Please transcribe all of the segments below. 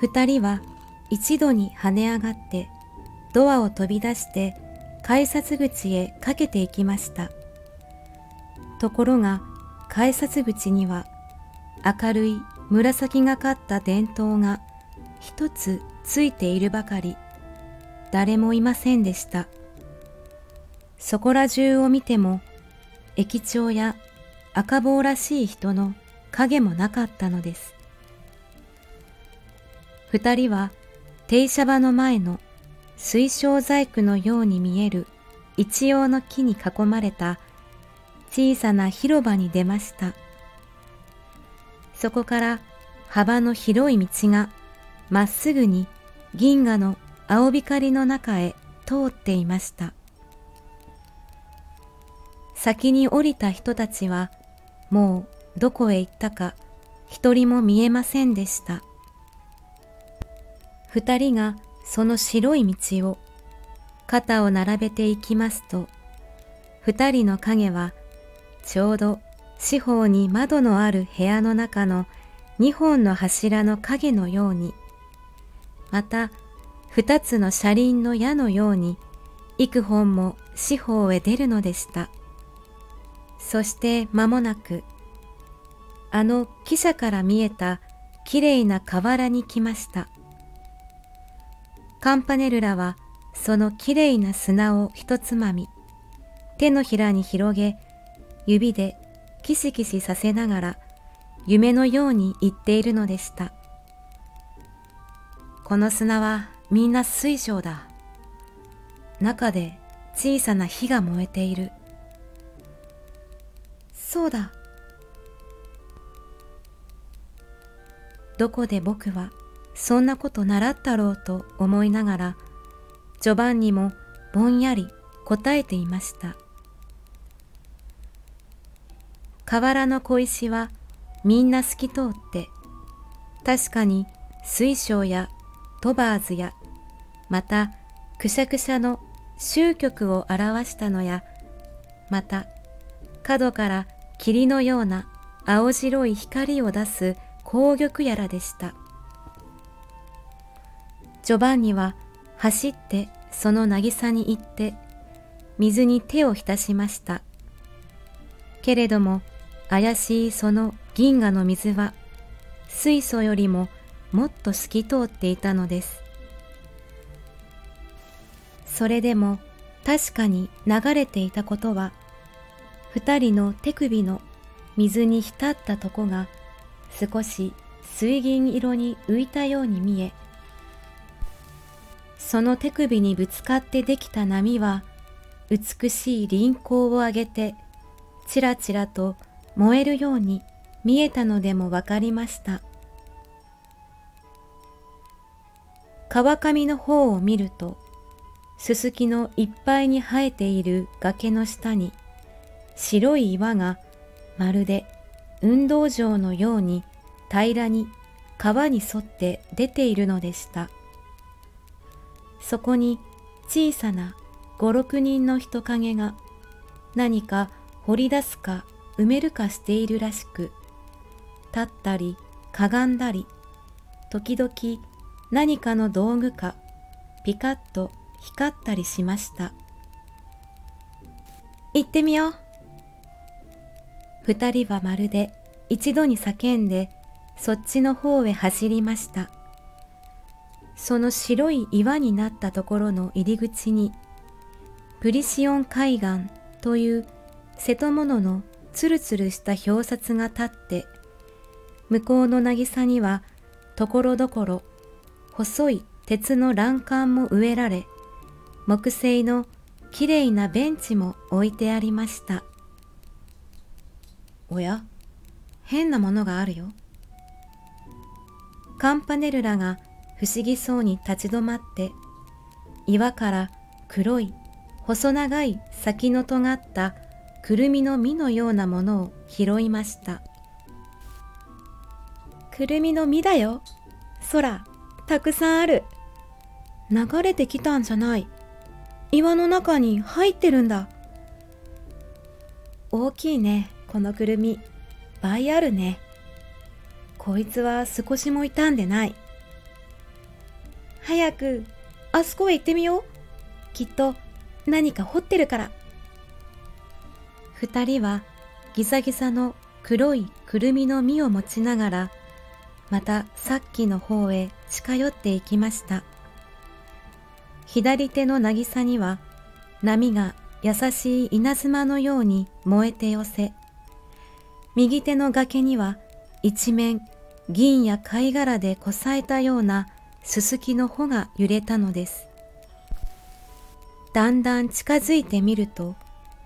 二人は一度に跳ね上がってドアを飛び出して改札口へかけていきました。ところが改札口には明るい紫がかった電灯が一つついているばかり。誰もいませんでした。そこら中を見ても駅長や赤坊らしい人の影もなかったのです二人は停車場の前の水晶細工のように見える一葉の木に囲まれた小さな広場に出ました。そこから幅の広い道がまっすぐに銀河の青光の中へ通っていました。先に降りた人たちはもうどこへ行ったか一人も見えませんでした。二人がその白い道を肩を並べていきますと、二人の影はちょうど四方に窓のある部屋の中の二本の柱の影のように、また二つの車輪の矢のように、幾本も四方へ出るのでした。そして間もなく、あの汽車から見えたきれいな河原に来ました。カンパネルラはそのきれいな砂を一つまみ、手のひらに広げ、指でキシキシさせながら夢のように言っているのでした。この砂はみんな水晶だ。中で小さな火が燃えている。そうだ。どこで僕はそんなこと習ったろうと思いながら、ジョバンニもぼんやり答えていました。河原の小石はみんな透き通って、確かに水晶やトバーズや、またくしゃくしゃの終局を表したのや、また角から霧のような青白い光を出す紅玉やらでした。ジョバンニは走ってその渚に行って水に手を浸しました。けれども怪しいその銀河の水は水素よりももっと透き通っていたのです。それでも確かに流れていたことは二人の手首の水に浸ったとこが少し水銀色に浮いたように見えその手首にぶつかってできた波は美しい輪光を上げてちらちらと燃えるように見えたのでもわかりました。川上の方を見ると、すすきのいっぱいに生えている崖の下に、白い岩がまるで運動場のように平らに川に沿って出ているのでした。そこに小さな五六人の人影が何か掘り出すか埋めるかしているらしく、立ったりかがんだり、時々何かの道具かピカッと光ったりしました。行ってみよう。二人はまるで一度に叫んでそっちの方へ走りました。その白い岩になったところの入り口にプリシオン海岸という瀬戸物のつるつるした表札が立って、向こうの渚にはところどころ細い鉄の欄干も植えられ、木製のきれいなベンチも置いてありました。おや、変なものがあるよ。カンパネルラが不思議そうに立ち止まって、岩から黒い細長い先の尖ったくるみの実のようなものを拾いました。くるみの実だよ。空、たくさんある。流れてきたんじゃない。岩の中に入ってるんだ。大きいね、このくるみ。ぱいあるね。こいつは少しも傷んでない。早く、あそこへ行ってみよう。きっと何か掘ってるから。二人はギザギザの黒いくるみの実を持ちながら、またさっきの方へ近寄っていきました。左手の渚には波が優しい稲妻のように燃えて寄せ、右手の崖には一面銀や貝殻でこさえたようなすすきの穂が揺れたのです。だんだん近づいてみると、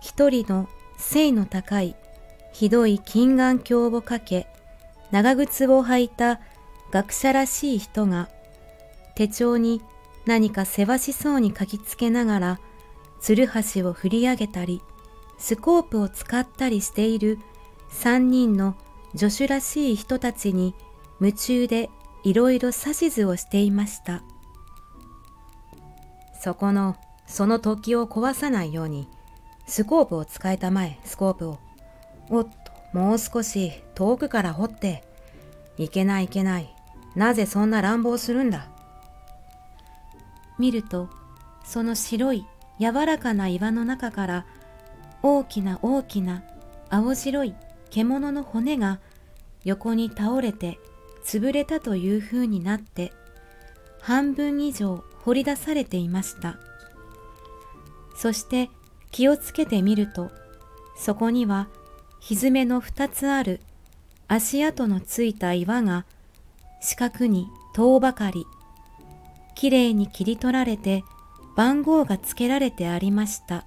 一人の背の高い、ひどい金眼鏡をかけ、長靴を履いた学者らしい人が、手帳に何かせわしそうに書きつけながら、つるはしを振り上げたり、スコープを使ったりしている三人の助手らしい人たちに夢中でいろいろ指図をしていました。そこの、その突起を壊さないように、スコープを使えたまえ、スコープを。おっと、もう少し遠くから掘って。いけないいけない。なぜそんな乱暴するんだ。見ると、その白い柔らかな岩の中から大きな大きな青白い獣の骨が横に倒れて潰れたという風になって半分以上掘り出されていました。そして気をつけてみるとそこには蹄の二つある足跡のついた岩が四角に遠ばかりきれいに切り取られて番号がつけられてありました。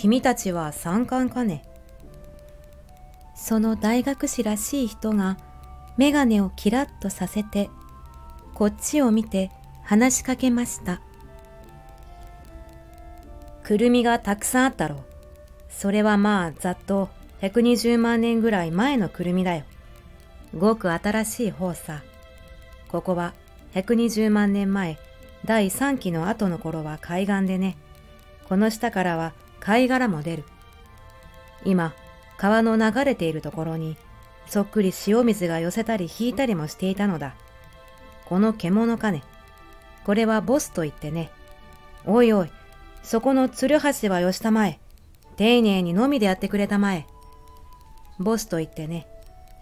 君たちは三冠かね？その大学士らしい人が眼鏡をキラッとさせてこっちを見て話しかけました。くるみがたくさんあったろ。それはまあざっと120万年ぐらい前のくるみだよ。ごく新しい方さ。ここは120万年前、第3期の後の頃は海岸でね。この下からは貝殻も出る。今、川の流れているところに、そっくり塩水が寄せたり引いたりもしていたのだ。この獣かね。これはボスと言ってね。おいおい、そこのツルハシはよしたまえ。丁寧にのみでやってくれたまえ。ボスと言ってね。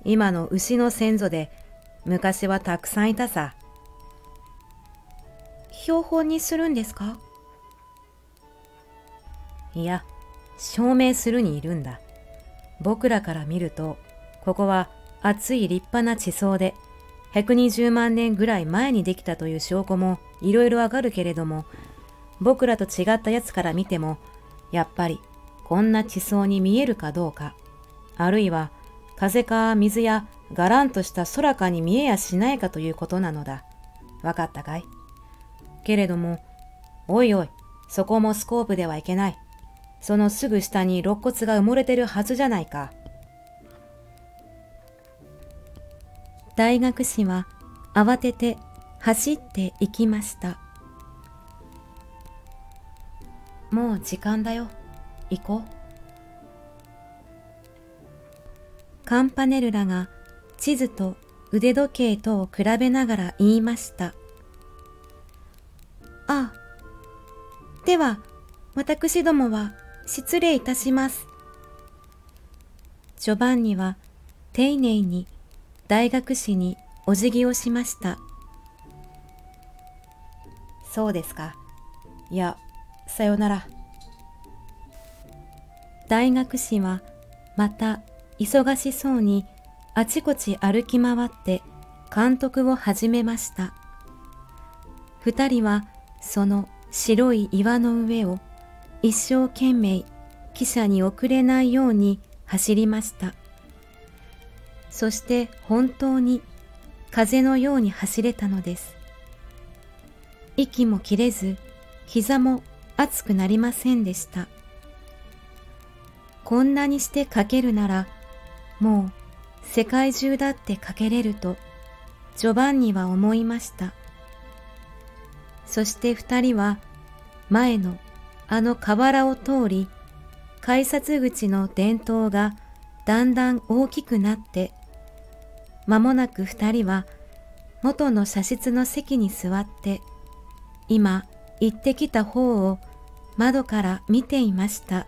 今の牛の先祖で、昔はたくさんいたさ。標本にするんですか？いや、証明するにいるんだ。僕らから見ると、ここは熱い立派な地層で、120万年ぐらい前にできたという証拠もいろいろわかるけれども、僕らと違ったやつから見ても、やっぱりこんな地層に見えるかどうか、あるいは風か水やがらんとした空かに見えやしないかということなのだ。わかったかい？けれども、おいおい、そこもスコープではいけない。そのすぐ下に肋骨が埋もれてるはずじゃないか。大学士は慌てて走って行きました。もう時間だよ。行こう。カンパネルラが地図と腕時計とを比べながら言いました。ああ。では、私どもは失礼いたします。ジョバンニは丁寧に大学士にお辞儀をしました。そうですか。いや、さよなら。大学士はまた忙しそうにあちこち歩き回って監督を始めました。二人はその白い岩の上を一生懸命汽車に遅れないように走りました。そして本当に風のように走れたのです。息も切れず、膝も熱くなりませんでした。こんなにして書けるなら、もう世界中だって書けれると、ジョバンニは思いました。そして二人は前のあの河原を通り、改札口の伝統がだんだん大きくなって、間もなく二人は元の写室の席に座って、今行ってきた方を窓から見ていました。